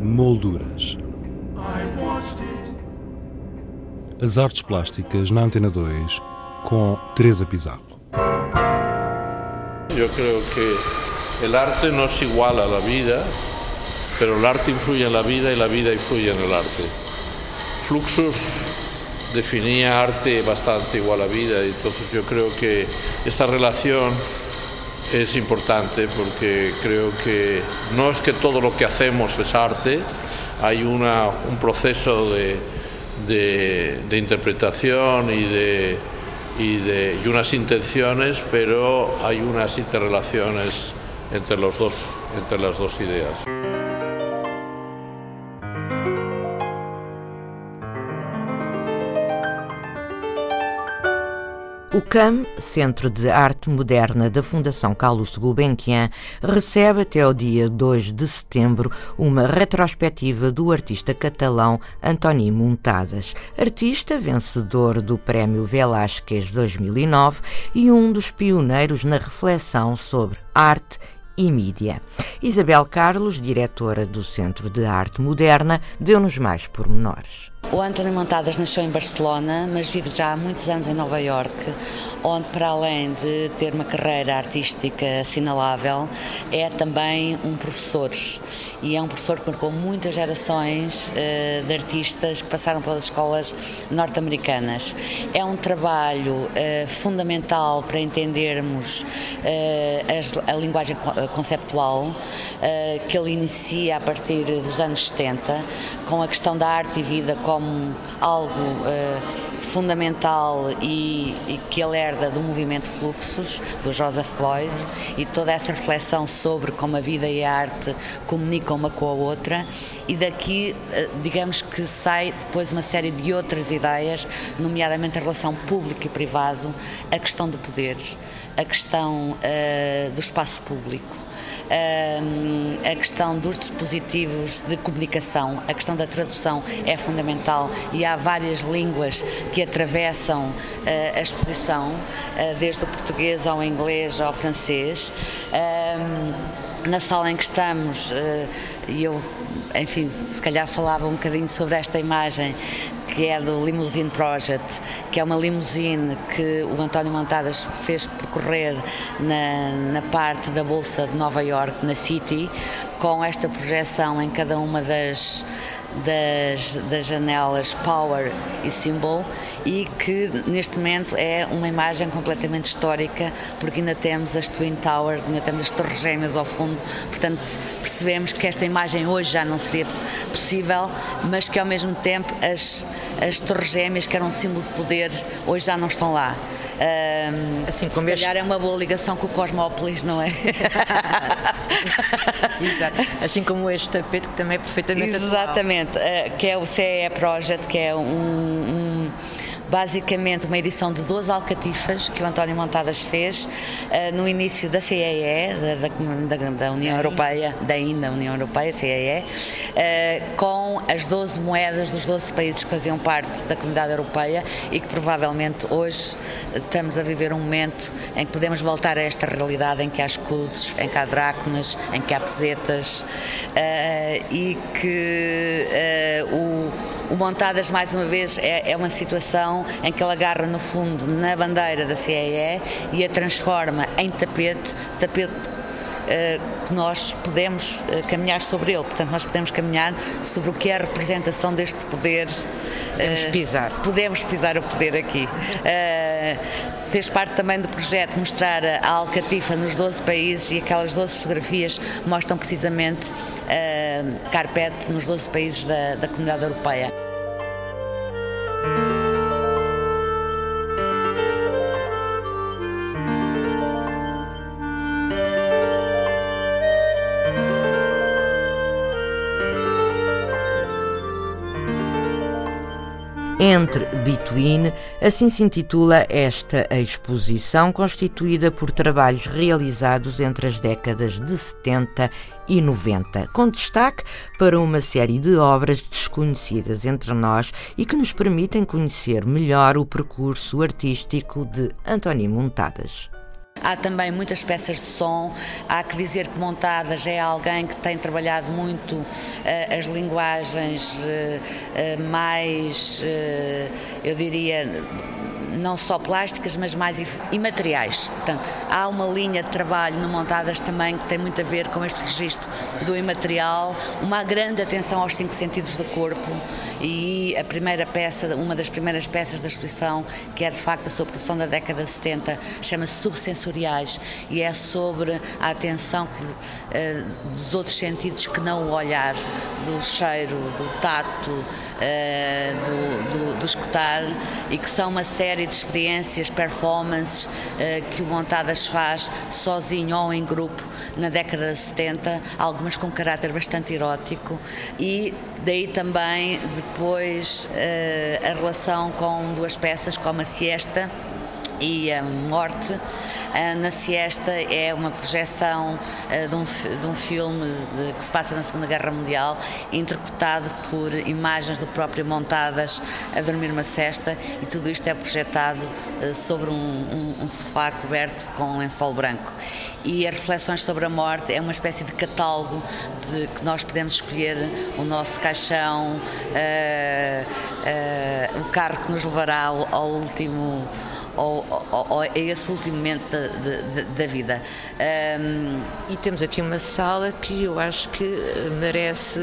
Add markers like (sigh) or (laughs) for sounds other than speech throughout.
Molduras. As artes plásticas na Antena 2 com Teresa Pizarro. Yo creo que el arte no es igual a la vida, pero el arte influye en la vida y la vida influye en el arte. Fluxus definía arte bastante igual a vida, entonces yo creo que esta relación es importante porque creo que no es que todo lo que hacemos es arte, hay una, un proceso de, de, interpretación y y, de, y unas intenciones, pero hay unas interrelaciones entre, los dos, entre las dos ideas. O CAM, Centro de Arte Moderna da Fundação Carlos Gulbenkian, recebe até o dia 2 de setembro uma retrospectiva do artista catalão Antoni Montadas, artista vencedor do Prémio Velázquez 2009 e um dos pioneiros na reflexão sobre arte e mídia. Isabel Carlos, diretora do Centro de Arte Moderna, deu-nos mais pormenores. O António Montadas nasceu em Barcelona, mas vive já há muitos anos em Nova York, onde para além de ter uma carreira artística assinalável, é também um professor. E é um professor que marcou muitas gerações uh, de artistas que passaram pelas escolas norte-americanas. É um trabalho uh, fundamental para entendermos uh, a, a, linguagem conceptual que ele inicia a partir dos anos 70, com a questão da arte e vida como como algo uh, fundamental e, e, que ele herda do movimento Fluxos, do Joseph Beuys, e toda essa reflexão sobre como a vida e a arte comunicam uma com a outra, e daqui, uh, digamos que sai depois uma série de outras ideias, nomeadamente a relação público e privado, a questão do poder, a questão uh, do espaço público a questão dos dispositivos de comunicação, a questão da tradução é fundamental e há várias línguas que atravessam a exposição, desde o português ao inglês ao francês. Na sala em que estamos, e eu, enfim, se calhar falava um bocadinho sobre esta imagem, que é do Limousine Project, que é uma limusine que o António Montadas fez percorrer na, na parte da Bolsa de Nova York, na City, com esta projeção em cada uma das, das, das janelas Power e Symbol e que neste momento é uma imagem completamente histórica, porque ainda temos as Twin Towers, ainda temos as Torres Gêmeas ao fundo, portanto percebemos que esta imagem hoje já não seria possível, mas que ao mesmo tempo as, as Torres Gêmeas, que eram um símbolo de poder, hoje já não estão lá. Um, assim como se este... calhar é uma boa ligação com o Cosmópolis, não é? (laughs) Exato. Assim como este tapete que também é perfeitamente Exatamente, atual. Uh, que é o CEE Project, que é um basicamente uma edição de 12 alcatifas que o António Montadas fez uh, no início da CEE, da, da, da União Europeia, da ainda União Europeia, CEE, uh, com as 12 moedas dos 12 países que faziam parte da comunidade europeia e que provavelmente hoje estamos a viver um momento em que podemos voltar a esta realidade em que há escudos, em que há dráconas, em que há pesetas uh, e que o o Montadas, mais uma vez, é, é, uma situação em que ele agarra no fundo na bandeira da CEE e a transforma em tapete, tapete uh, que nós podemos uh, caminhar sobre ele. Portanto, nós podemos caminhar sobre o que é a representação deste poder. Podemos uh, pisar. Podemos pisar o poder aqui. fez parte também do projeto mostrar a Alcatifa nos 12 países e aquelas 12 fotografias mostram precisamente uh, carpete nos 12 países da, da comunidade europeia. Entre Between, assim se intitula esta exposição, constituída por trabalhos realizados entre as décadas de 70 e 90, com destaque para uma série de obras desconhecidas entre nós e que nos permitem conhecer melhor o percurso artístico de António Montadas. Há também muitas peças de som. Há que dizer que Montadas é alguém que tem trabalhado muito uh, as linguagens uh, uh, mais, eu diria, não só plásticas, mas mais imateriais. Portanto, há uma linha de trabalho no Montadas também que tem muito a ver com este registro do imaterial, uma grande atenção aos cinco sentidos do corpo e a primeira peça, uma das primeiras peças da exposição, que é de facto a sua produção da década de 70, chama-se Subsensoriais e é sobre a atenção que, uh, dos outros sentidos que não o olhar, do cheiro, do tato, uh, do, do, do escutar e que são uma série de experiências, performances uh, que o Montadas faz sozinho ou em grupo na década de 70, algumas com caráter bastante erótico. E daí também depois uh, a relação com duas peças como a Siesta e a Morte na Siesta é uma projeção eh, de um, de um filme de, que se passa na Segunda Guerra Mundial, interpretado por imagens do próprio montadas a dormir uma cesta e tudo isto é projetado eh, sobre um, um, um sofá coberto com um lençol branco. E as reflexões sobre a morte é uma espécie de catálogo de que nós podemos escolher o nosso caixão, uh, uh, o carro que nos levará ao, ao último ou, ou, ou a esse último momento da, da, da vida. Um, e temos aqui uma sala que eu acho que merece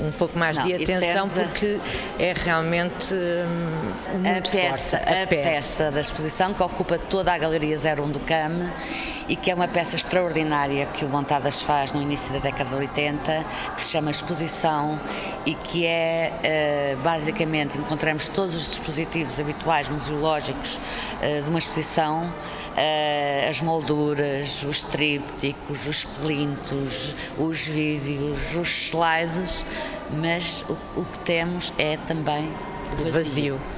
um, pouco mais não, de atenção porque é realmente um, a peça, a, a peça. peça da exposição que ocupa toda a Galeria 01 do CAM e que é uma peça extraordinária que o Montadas faz no início da década de 80, que se chama Exposição e que é, uh, basicamente, encontramos todos os dispositivos habituais museológicos de uma exposição, uh, as molduras, os trípticos, os plintos, os vídeos, os slides, mas o, o que temos é também vazio. vazio.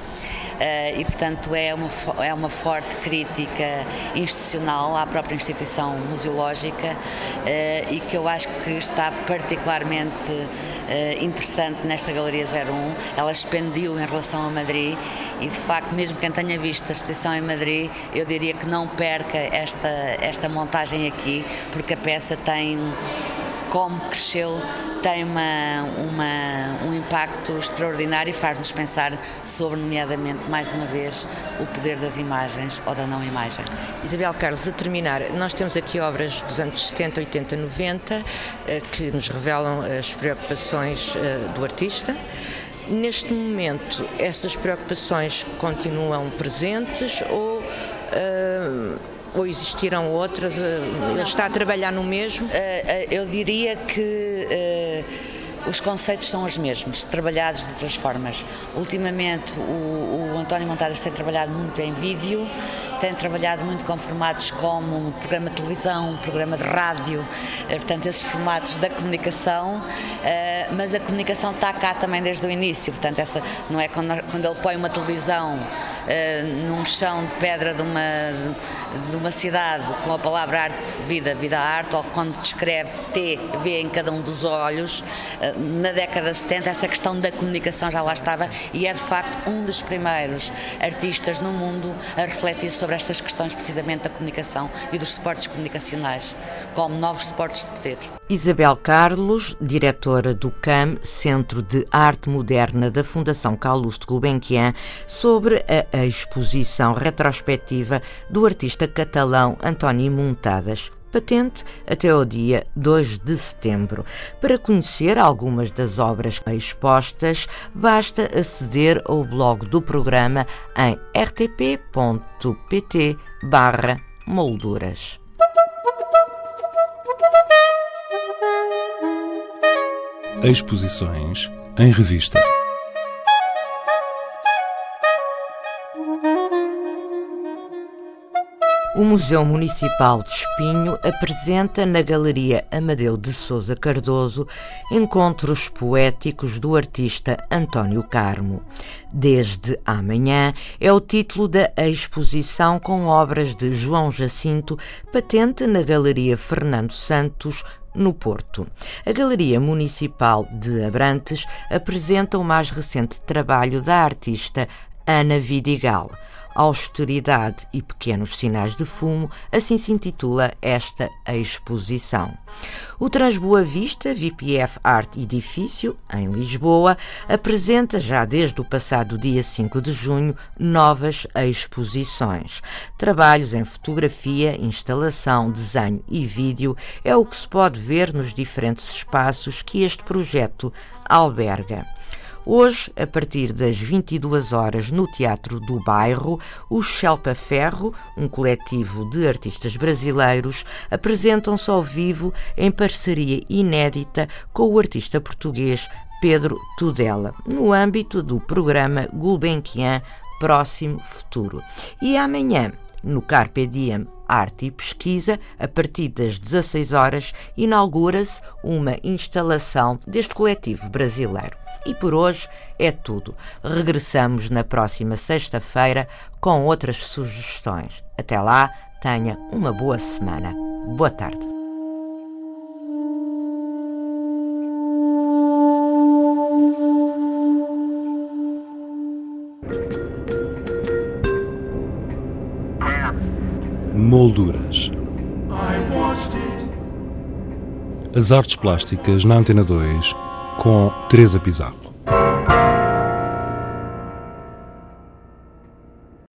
Uh, e, portanto, é uma, é uma forte crítica institucional à própria instituição museológica uh, e que eu acho que está particularmente uh, interessante nesta Galeria 01. Ela expandiu em relação a Madrid e, de facto, mesmo quem tenha visto a exposição em Madrid, eu diria que não perca esta, esta montagem aqui, porque a peça tem como cresceu tem uma, uma, um impacto extraordinário e faz-nos pensar sobre, nomeadamente, mais uma vez, o poder das imagens ou da não imagem. Isabel Carlos, a terminar, nós temos aqui obras dos anos 70, 80, 90 que nos revelam as preocupações eh, do artista. Neste momento, essas preocupações continuam presentes ou uh, ou existiram outras? Eh, ele está a trabalhar no mesmo? Eh, eh, eu diria que os conceitos são os mesmos, trabalhados de outras formas. Ultimamente, o, o António Montadas tem trabalhado muito em vídeo, tem trabalhado muito com formatos como programa de televisão, programa de rádio, portanto, esses formatos da comunicação, mas a comunicação está cá também desde o início, portanto, essa não é quando, quando ele põe uma televisão uh, num chão de pedra de uma, de uma cidade com a palavra arte, vida, vida, arte, ou quando descreve T, vê em cada um dos olhos, na década de 70 essa questão da comunicação já lá estava e é de facto um dos primeiros artistas no mundo a refletir sobre estas questões precisamente da comunicação e dos suportes comunicacionais, como novos suportes de poder. Isabel Carlos, diretora do CAM, Centro de Arte Moderna da Fundação Calouste Gulbenkian, sobre a exposição retrospectiva do artista catalão António Montadas patente até ao dia 2 de setembro. Para conhecer algumas das obras expostas, basta aceder ao blog do programa em rtp.pt barra molduras. Exposições em revista. O Museu Municipal de Espinho apresenta na Galeria Amadeu de Souza Cardoso encontros poéticos do artista António Carmo. Desde amanhã é o título da exposição com obras de João Jacinto, patente na Galeria Fernando Santos, no Porto. A Galeria Municipal de Abrantes apresenta o mais recente trabalho da artista Ana Vidigal Austeridade e Pequenos Sinais de Fumo, assim se intitula esta exposição. O Transboa Vista, VPF Art Edifício, em Lisboa, apresenta já desde o passado dia 5 de junho novas exposições. Trabalhos em fotografia, instalação, desenho e vídeo é o que se pode ver nos diferentes espaços que este projeto alberga. Hoje, a partir das 22 horas, no Teatro do Bairro, o Shelpa Ferro, um coletivo de artistas brasileiros, apresentam-se ao vivo em parceria inédita com o artista português Pedro Tudela, no âmbito do programa Gulbenkian Próximo Futuro. E amanhã, no Carpe Diem Arte e Pesquisa, a partir das 16 horas, inaugura-se uma instalação deste coletivo brasileiro. E por hoje é tudo. Regressamos na próxima sexta-feira com outras sugestões. Até lá, tenha uma boa semana. Boa tarde. Molduras. As artes plásticas na Antena 2 com Teresa Pizarro.